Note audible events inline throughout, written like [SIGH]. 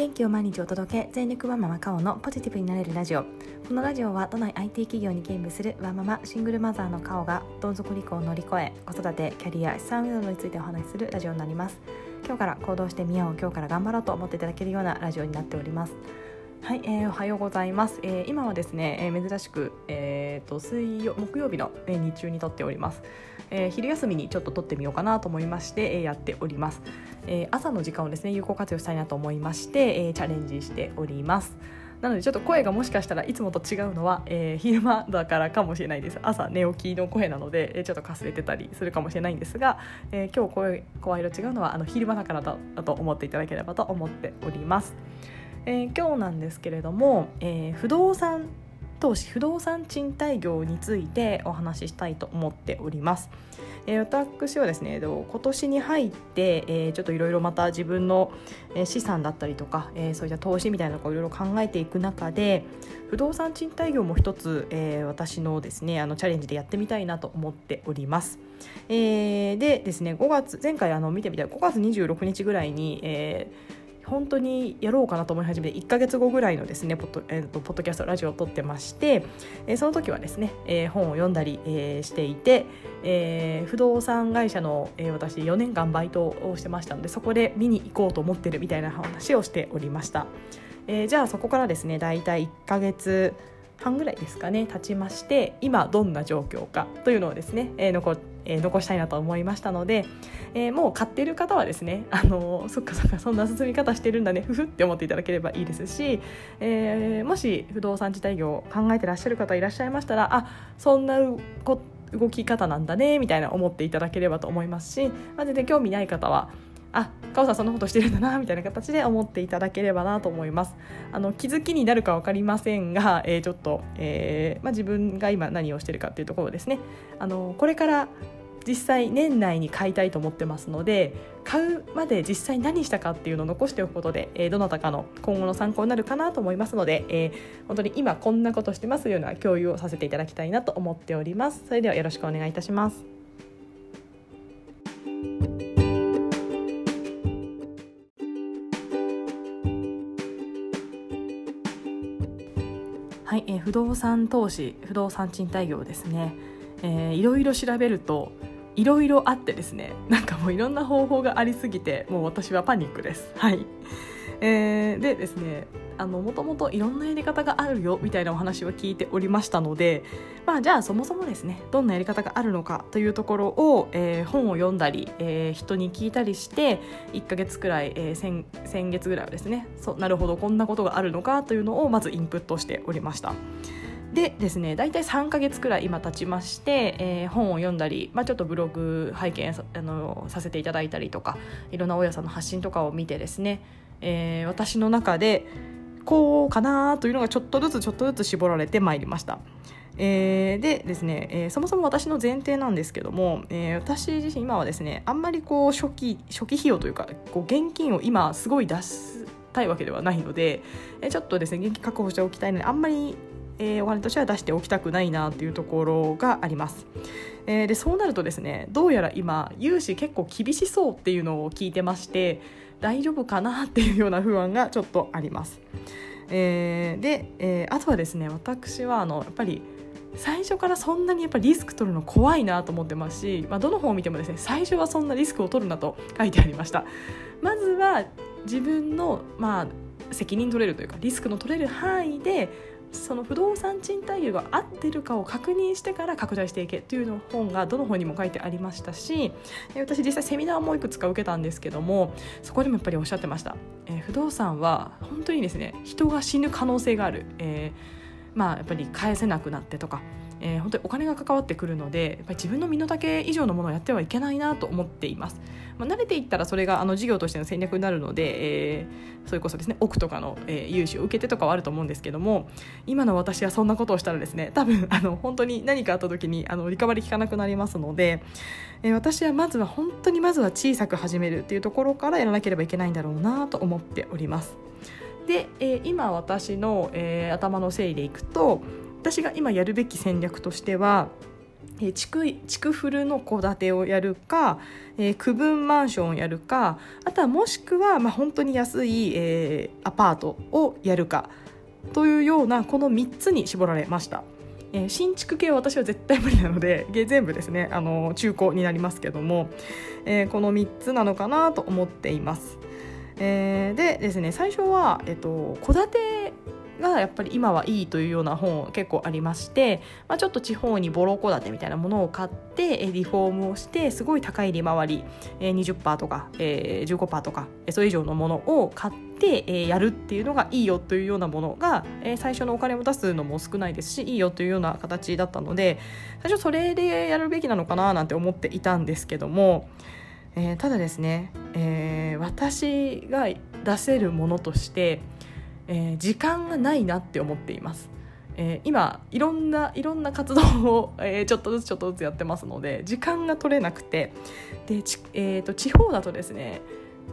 元気を毎日お届け全力ワンママカオのポジティブになれるラジオ。このラジオは都内 IT 企業に勤務するワンママシングルマザーのカオがどん底離婚を乗り越え子育てキャリア資産などについてお話しするラジオになります。今日から行動してみよう今日から頑張ろうと思っていただけるようなラジオになっております。はい、えー、おはようございます、えー、今はですね、えー、珍しく、えーと、水曜木曜日の、えー、日中にとっております、えー、昼休みにちょっと撮ってみようかなと思いまして、えー、やっております、えー、朝の時間をですね有効活用したいなと思いまして、えー、チャレンジしております。なのでちょっと声がもしかしたらいつもと違うのは、えー、昼間だからかもしれないです。朝寝起きの声なので、えー、ちょっとかすれてたりするかもしれないんですが、えー、今日声声色違うのはあの昼間だからだと思っていただければと思っております。えー、今日なんですけれども、えー、不動産投資不動産賃貸業についてお話ししたいと思っております。えー、私はですね今年に入って、えー、ちょっといろいろまた自分の資産だったりとか、えー、そういった投資みたいなのをいろいろ考えていく中で不動産賃貸業も一つ、えー、私のですねあのチャレンジでやってみたいなと思っております。えー、でですね5月前回あの見てみたら5月26日ぐらいに、えー本当にやろうかなと思い始めて1ヶ月後ぐらいのですねポッド,、えーと、ポッドキャストラジオを撮ってまして、えー、その時はですね、えー、本を読んだり、えー、していて、えー、不動産会社の、えー、私4年間バイトをしてましたのでそこで見に行こうと思ってるみたいな話をしておりました、えー、じゃあそこからですね大体1ヶ月半ぐらいですかね経ちまして今どんな状況かというのをですね、えー残えー、残したいなと思いましたので、えー、もう買ってる方はですね [LAUGHS] あのそっかそっかそんな進み方してるんだねふふって思っていただければいいですし、え、もし不動産自体業を考えてらっしゃる方いらっしゃいましたらあそんな動き方なんだねみたいな思っていただければと思いますし、まあ、全然興味ない方はあカオさんそんなことしてるんだなみたいな形で思っていただければなと思います。あの気づきになるか分かりませんが、えー、ちょっと、えーまあ、自分が今何をしてるかっていうところですね。あのこれから実際年内に買いたいと思ってますので買うまで実際何したかっていうのを残しておくことで、えー、どなたかの今後の参考になるかなと思いますので、えー、本当に今こんなことしてますような共有をさせていただきたいなと思っております。それではよろしくお願いいたします。不動産投資不動産賃貸業ですね、えー、いろいろ調べるといろいろあってですねなんかもういろんな方法がありすぎてもう私はパニックですはい、えー、でですねもともといろんなやり方があるよみたいなお話は聞いておりましたので、まあ、じゃあそもそもですねどんなやり方があるのかというところを、えー、本を読んだり、えー、人に聞いたりして1ヶ月くらい、えー、先先月ぐらいはですねそうなるほどこんなことがあるのかというのをまずインプットしておりました。でですね大体3ヶ月くらい今経ちまして、えー、本を読んだり、まあ、ちょっとブログ拝見さあのさせていただいたりとかいろんな大家さんの発信とかを見てですね、えー、私の中でこうかなというのがちょっとずつちょっとずつ絞られてまいりました。えー、でですね、えー、そもそも私の前提なんですけども、えー、私自身今はですねあんまりこう初期初期費用というかこう現金を今すごい出したいわけではないので、えー、ちょっとですね現金確保しておきたいのであんまり、えー、お金としては出しておきたくないなというところがあります。えー、でそうなるとですねどうやら今融資結構厳しそうっていうのを聞いてまして大丈夫かなっていうような不安がちょっとあります。えー、で、えー、あとはですね私はあのやっぱり最初からそんなにやっぱリスク取るの怖いなと思ってますし、まあ、どの本を見てもですね最初はそんなリスクを取るなと書いてありましたまずは自分の、まあ、責任取れるというかリスクの取れる範囲でその不動産賃貸業が合ってるかを確認してから拡大していけというの本がどの本にも書いてありましたし私実際セミナーもいくつか受けたんですけどもそこでもやっぱりおっしゃってました、えー、不動産は本当にですね人が死ぬ可能性がある、えー、まあやっぱり返せなくなってとかえー、本当にお金が関わってくるのでやっぱり自分の身の丈以上のものをやってはいけないなと思っています、まあ、慣れていったらそれがあの事業としての戦略になるので、えー、それこそですね奥とかの、えー、融資を受けてとかはあると思うんですけども今の私はそんなことをしたらですね多分あの本当に何かあった時にあのリカバリー効かなくなりますので、えー、私はまずは本当にまずは小さく始めるっていうところからやらなければいけないんだろうなと思っております。で、えー、今私の、えー、頭の整理でいくと私が今やるべき戦略としてはえ築古の戸建てをやるか、えー、区分マンションをやるかあとはもしくは、まあ、本当に安い、えー、アパートをやるかというようなこの3つに絞られました。えー、新築系は私は絶対無理なので全部ですねあの中古になりますけども、えー、この3つなのかなと思っています。えー、でですね最初は、えっと、戸建てがやっぱり今はいいというような本結構ありまして、まあ、ちょっと地方にボロ戸建てみたいなものを買ってリフォームをしてすごい高い利回り20%とか15%とかそれ以上のものを買ってやるっていうのがいいよというようなものが最初のお金を出すのも少ないですしいいよというような形だったので最初それでやるべきなのかななんて思っていたんですけども。えー、ただですね、えー、私が出せるものとしてえー、時間がないなって思っています。えー、今いろんないろんな活動を、[LAUGHS] えー、ちょっとずつちょっとずつやってますので時間が取れなくてでえーと、地方だとですね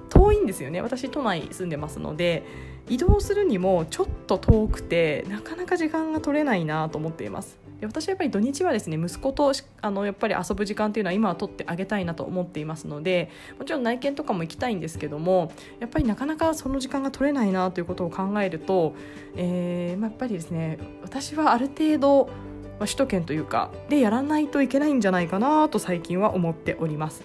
遠いんですよね私都内住んでますので移動するにもちょっと遠くてなかなか時間が取れないなと思っていますで私はやっぱり土日はですね息子とあのやっぱり遊ぶ時間っていうのは今は取ってあげたいなと思っていますのでもちろん内見とかも行きたいんですけどもやっぱりなかなかその時間が取れないなということを考えると、えーまあ、やっぱりですね私はある程度、まあ、首都圏というかでやらないといけないんじゃないかなと最近は思っております。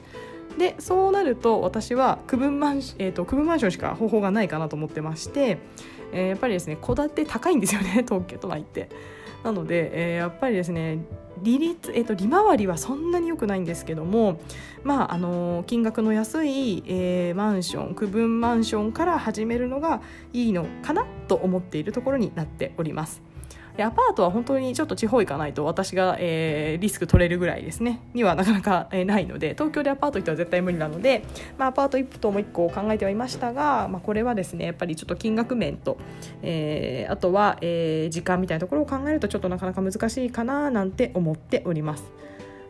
でそうなると私は区分マン,、えーと、区分マンションしか方法がないかなと思ってまして、えー、やっぱりですね戸建て高いんですよね東京都内って。なので、えー、やっぱりですね利率、えーと、利回りはそんなに良くないんですけども、まああの金額の安い、えー、マンション区分マンションから始めるのがいいのかなと思っているところになっております。アパートは本当にちょっと地方行かないと私が、えー、リスク取れるぐらいですねにはなかなか、えー、ないので東京でアパート行っては絶対無理なので、まあ、アパート1棟も1個考えてはいましたが、まあ、これはですねやっぱりちょっと金額面と、えー、あとは、えー、時間みたいなところを考えるとちょっとなかなか難しいかななんて思っております。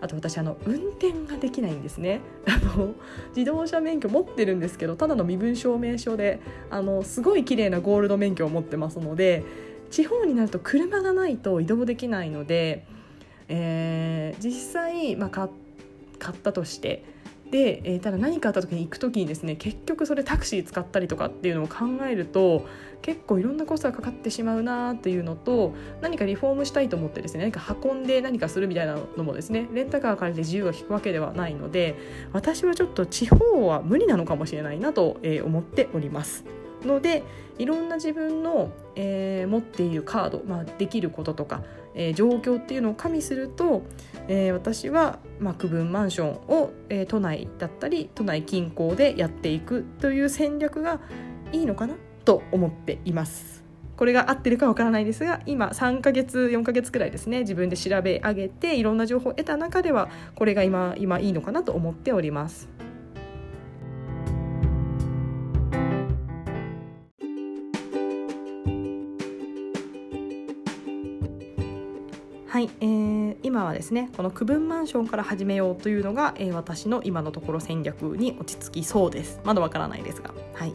あと私あの運転ができないんですね [LAUGHS] あの自動車免許持ってるんですけどただの身分証明書であのすごい綺麗なゴールド免許を持ってますので地方になると車がないと移動できないので、えー、実際、まあ、買ったとしてで、えー、ただ何かあった時に行く時にですね結局それタクシー使ったりとかっていうのを考えると結構いろんなコストがかかってしまうなっていうのと何かリフォームしたいと思ってですね何か運んで何かするみたいなのもですねレンタカー借りて自由が利くわけではないので私はちょっと地方は無理なのかもしれないなと思っております。のでいろんな自分の、えー、持っているカード、まあ、できることとか、えー、状況っていうのを加味すると、えー、私は、まあ、区分マンションを、え、都内だったり都内近郊でやっていくという戦略がいいのかなと思っています。これが合ってるかわからないですが今3ヶ月4ヶ月くらいですね自分で調べ上げていろんな情報を得た中ではこれが今今いいのかなと思っております。えー、今はですねこの区分マンションから始めようというのが、えー、私の今のところ戦略に落ち着きそうです。まだわからないですが。はい。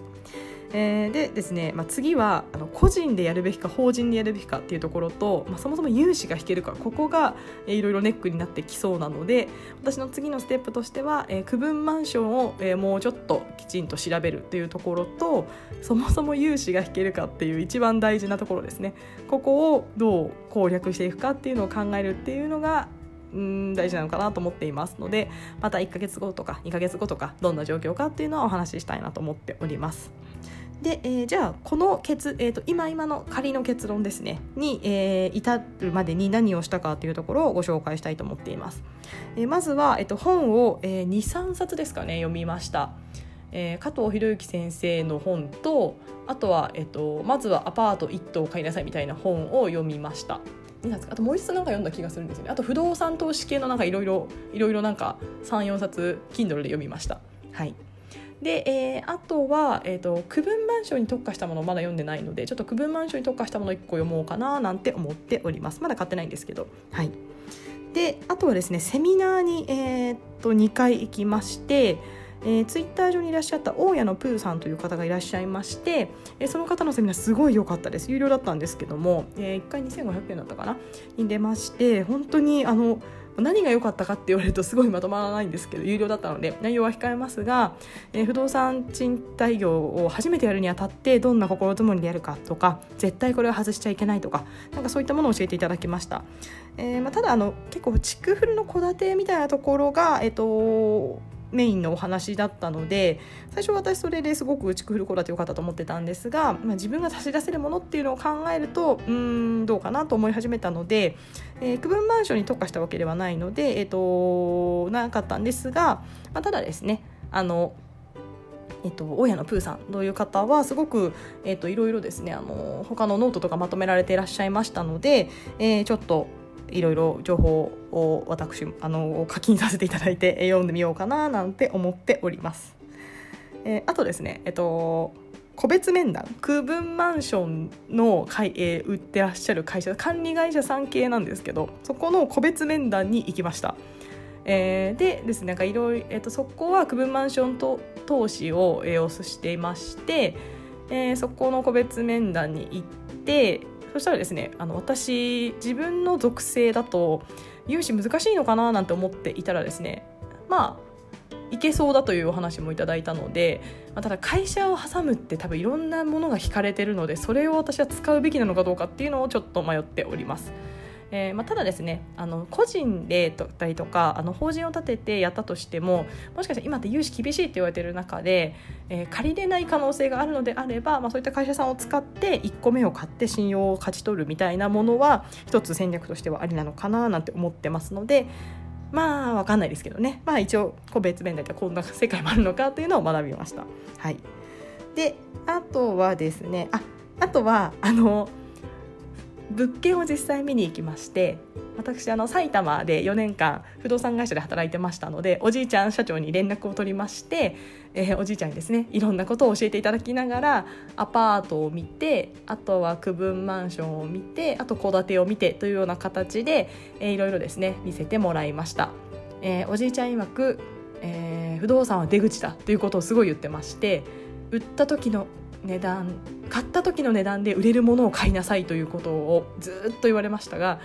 えー、でですね、まあ、次はあの個人でやるべきか法人でやるべきかっていうところと、まあ、そもそも融資が引けるかここが、え、いろいろネックになってきそうなので私の次のステップとしては、えー、区分マンションを、えー、もうちょっときちんと調べるっていうところとそもそも融資が引けるかっていう一番大事なところですねここをどう攻略していくかっていうのを考えるっていうのがうん大事なのかなと思っていますのでまた1ヶ月後とか2ヶ月後とかどんな状況かっていうのはお話ししたいなと思っております。で、えー、じゃあこの結、えーと、今今の仮の結論ですねに、えー、至るまでに何をしたかというところをご紹介したいと思っています。えー、まずは、えーと、本を、えー、23冊ですかね読みました。えー、加藤博之先生の本とあとは、えーと、まずは「アパート1棟買いなさい」みたいな本を読みました。あともう一冊なんか読んだ気がするんですよねあと不動産投資系のなんかいろいろいろいろなんか34冊 Kindle で読みましたはいで、えー、あとは、えーと、区分マンションに特化したものをまだ読んでないのでちょっと区分マンションに特化したものを1個読もうかななんて思っております。まだ買ってないんですけど。はい。であとはですねセミナーに、えーと、2回行きましてえー、ツイッター上にいらっしゃった大家のプーさんという方がいらっしゃいまして、えー、その方のセミナーすごい良かったです。有料だったんですけども、えー、1回2500円だったかな？に出まして本当にあの何が良かったかって言われるとすごいまとまらないんですけど有料だったので内容は控えますが、えー、不動産賃貸業を初めてやるにあたってどんな心づもりでやるかとか絶対これを外しちゃいけないとかなんかそういったものを教えていただきました、えーまあ、ただあの結構築古の戸建てみたいなところが、えーとメインのお話だったので最初私それですごく築古戸建てよかったと思ってたんですが、まあ、自分が差し出せるものっていうのを考えるとうんどうかなと思い始めたので、えー、区分マンションに特化したわけではないので、えーと、なかったんですが、まあ、ただですねあのえっと、大家のプーさんという方はすごく、えっと、いろいろですねあの他のノートとかまとめられていらっしゃいましたので、えー、ちょっといろいろ情報を私あの課金させていただいて [LAUGHS] 読んでみようかななんて思っております。えー、あとですね、えっと、個別面談区分マンションのかい、えー、売ってらっしゃる会社管理会社さん系なんですけどそこの個別面談に行きました。えー、でですねなんかいろいろ、えーと、そこは区分マンションと投資を、えー、していまして、えー、そこの個別面談に行ってそしたらですねあの私自分の属性だと融資難しいのかななんて思っていたらですねまあいけそうだというお話もいただいたので、まあ、ただ会社を挟むって多分いろんなものが引かれてるのでそれを私は使うべきなのかどうかっていうのをちょっと迷っております。えーまあ、ただですねあの個人でだったりとかあの法人を立ててやったとしてももしかしたら今って融資厳しいって言われてる中で、えー、借りれない可能性があるのであれば、まあ、そういった会社さんを使って1個目を買って信用を勝ち取るみたいなものは一つ戦略としてはありなのかななんて思ってますので。まあわかんないですけどねまあ一応個別面談ってこんな世界もあるのかというのを学びました。はい、であとはですねああとはあの物件を実際見に行きまして私あの埼玉で4年間不動産会社で働いてましたのでおじいちゃん社長に連絡を取りまして、えー、おじいちゃんにですねいろんなことを教えていただきながらアパートを見てあとは区分マンションを見てあと戸建てを見てというような形で、えー、いろいろですね見せてもらいました。えー、おじいちゃん曰く、えー、不動産は出口だということをすごい言ってまして売った時の値段買った時の値段で売れるものを買いなさいということをずっと言われましたが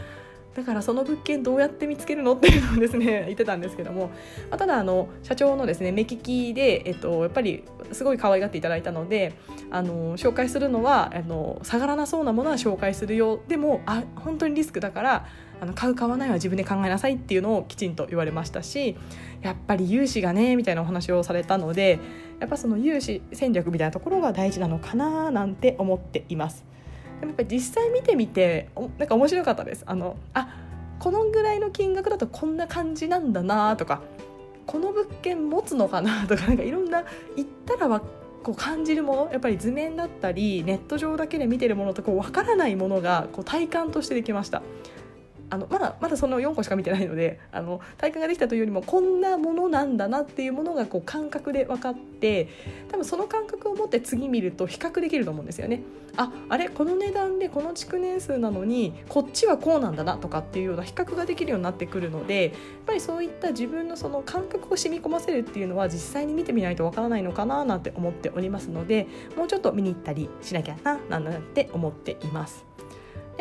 だからその物件どうやって見つけるのっていうのをですね [LAUGHS] 言ってたんですけども、まあ、ただあの社長のですね目利きで、えっと、やっぱりすごい可愛がっていただいたのであの紹介するのはあの下がらなそうなものは紹介するよ。でもあ本当にリスクだからあの買う買わないは自分で考えなさいっていうのをきちんと言われましたしやっぱり融資がねみたいなお話をされたのでやっぱその融資戦略みたいなところが大事なのかななんて思っています。でもやっぱり実際見てみてなんか面白かったです。あのあこのぐらいの金額だとこんな感じなんだなとかこの物件持つのかなとかなんかいろんな言ったらわこう感じるものやっぱり図面だったりネット上だけで見てるものとこう分からないものがこう体感としてできましたあのまだまだその4個しか見てないのであの体感ができたというよりもこんなものなんだなっていうものがこう感覚で分かって多分その感覚を持って次見ると比較できると思うんですよね。ああれ？この値段でこの築年数なのにこっちはこうなんだなとかっていうような比較ができるようになってくるのでやっぱりそういった自分のその感覚を染み込ませるっていうのは実際に見てみないとわからないのかななんて思っておりますのでもうちょっと見に行ったりしなきゃななんて思っています。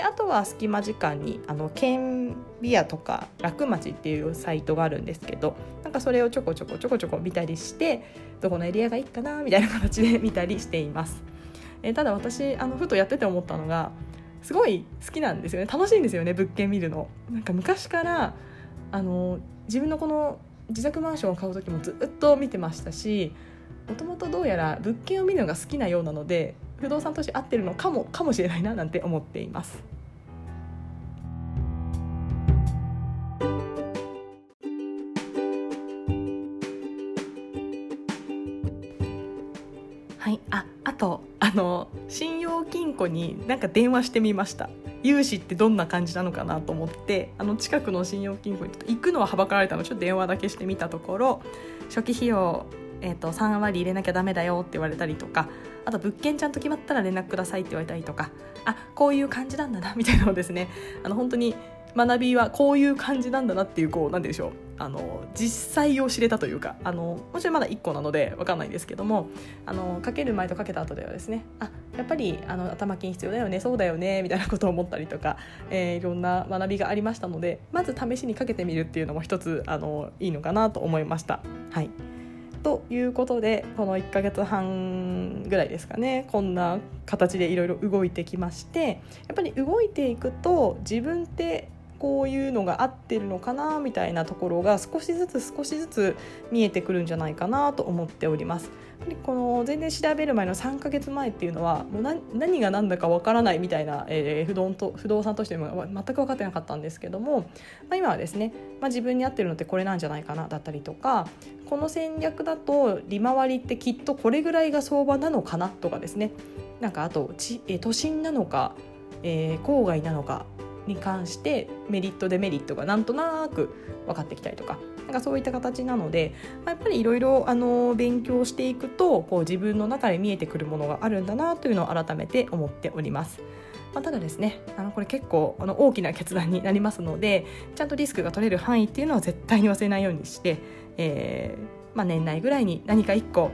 であとは隙間時間にあの県ビアとか楽町っていうサイトがあるんですけどなんかそれをちょこちょこちょこちょこ見たりしてどこのエリアがいいかなみたいな形で [LAUGHS] 見たりしています。えただ私あのふとやってて思ったのがすごい好きなんですよね楽しいんですよね物件見るの。なんか昔からあの自分のこの自宅マンションを買う時もずっと見てましたしもともとどうやら物件を見るのが好きなようなので不動産投資合ってるのかもかもしれないななんて思っています。はいああとあの信用金庫になんか電話してみました融資ってどんな感じなのかなと思ってあの近くの信用金庫に行くのははばかられたのでちょっと電話だけしてみたところ初期費用えーと、3割入れなきゃダメだよって言われたりとかあと物件ちゃんと決まったら連絡くださいって言われたりとか。あこういう感じなんだな [LAUGHS] みたいなのをですね。あの本当に学びはこういう感じなんだなっていうこう何でしょう。あの実際を知れたというか。あのもちろんまだ1個なので分かんないですけども。あのかける前とかけた後ではですね。あやっぱりあの頭金必要だよねそうだよねみたいなことを思ったりとか、えー、いろんな学びがありましたのでまず試しにかけてみるっていうのも一つあのいいのかなと思いました。はい。ということでこの1ヶ月半ぐらいですかねこんな形でいろいろ動いてきましてやっぱり動いていくと自分ってこういうのが合ってるのかなみたいなところが少しずつ少しずつ見えてくるんじゃないかなと思っております。この全然調べる前の3ヶ月前っていうのはもう何が何だかわからないみたいな、えー、不動と不動産としても全く分かってなかったんですけども、まあ、今はですね、まあ、自分に合ってるのってこれなんじゃないかなだったりとかこの戦略だと利回りってきっとこれぐらいが相場なのかなとかですねなんかあとち、え都心なのか、えー、郊外なのかに関してメリットデメリットがなんとなく分かってきたりとかなんかそういった形なので、まあ、やっぱりいろいろ勉強していくとこう自分の中で見えてくるものがあるんだなというのを改めて思っております。まあ、ただですねあのこれ結構あの大きな決断になりますのでちゃんとリスクが取れる範囲っていうのは絶対に忘れないようにして、えーまあ、年内ぐらいに何か1個、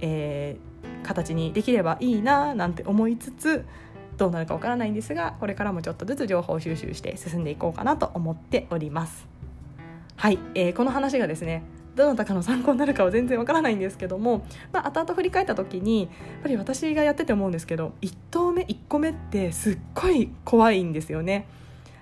えー、形にできればいいななんて思いつつどうなるかわからないんですがこれからもちょっとずつ情報収集して進んでいこうかなと思っておりますはい、えー、この話がですねどなたかの参考になるかは全然わからないんですけども、まあ、後々振り返った時にやっぱり私がやってて思うんですけど1投目1個目ってすっごい怖いんですよね。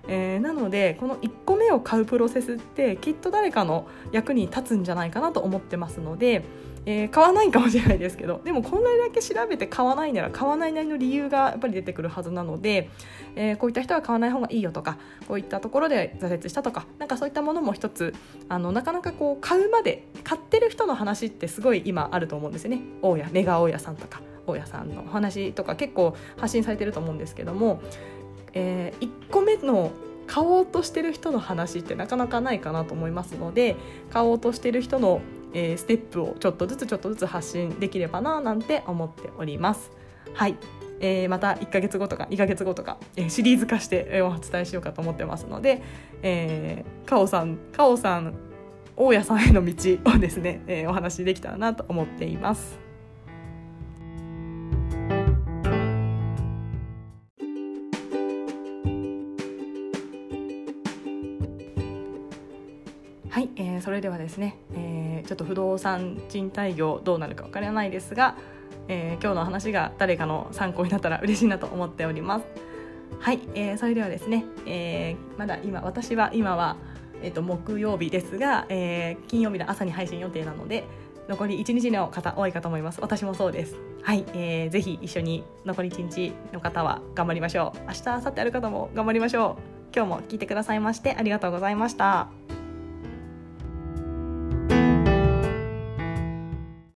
えー、なのでこの1個目を買うプロセスってきっと誰かの役に立つんじゃないかなと思ってますのでえー、買わないかもしれないですけどでもこんなにだけ調べて買わないなら買わないなりの理由がやっぱり出てくるはずなので、えー、こういった人は買わない方がいいよとかこういったところで挫折したとかなんかそういったものも一つあのなかなかこう買うまで買ってる人の話ってすごい今あると思うんですよね。大家メガ大家さんとか大家さんのお話とか結構発信されてると思うんですけども、えー、1個目の買おうとしてる人の話ってなかなかないかなと思いますので買おうとしてる人のえー、ステップをちょっとずつちょっとずつ発信できればななんて思っております。はいえー、また1ヶ月後とか2ヶ月後とか、えー、シリーズ化して、えー、お伝えしようかと思ってますので、えー、カオさんカオさん大家さんへの道をですね、えー、お話しできたらなと思っています。れではですね、えー、ちょっと不動産賃貸業どうなるか分からないですが、えー、今日の話が誰かの参考になったら [LAUGHS] 嬉しいなと思っております。はい、えー、それではですね、えー、まだ今私は今は、えーと、木曜日ですが、えー、金曜日の朝に配信予定なので残り1日の方多いかと思います。私もそうです。はい、えー、ぜひ一緒に残り1日の方は頑張りましょう。明日明後日ある方も頑張りましょう。今日も聞いてくださいましてありがとうございました。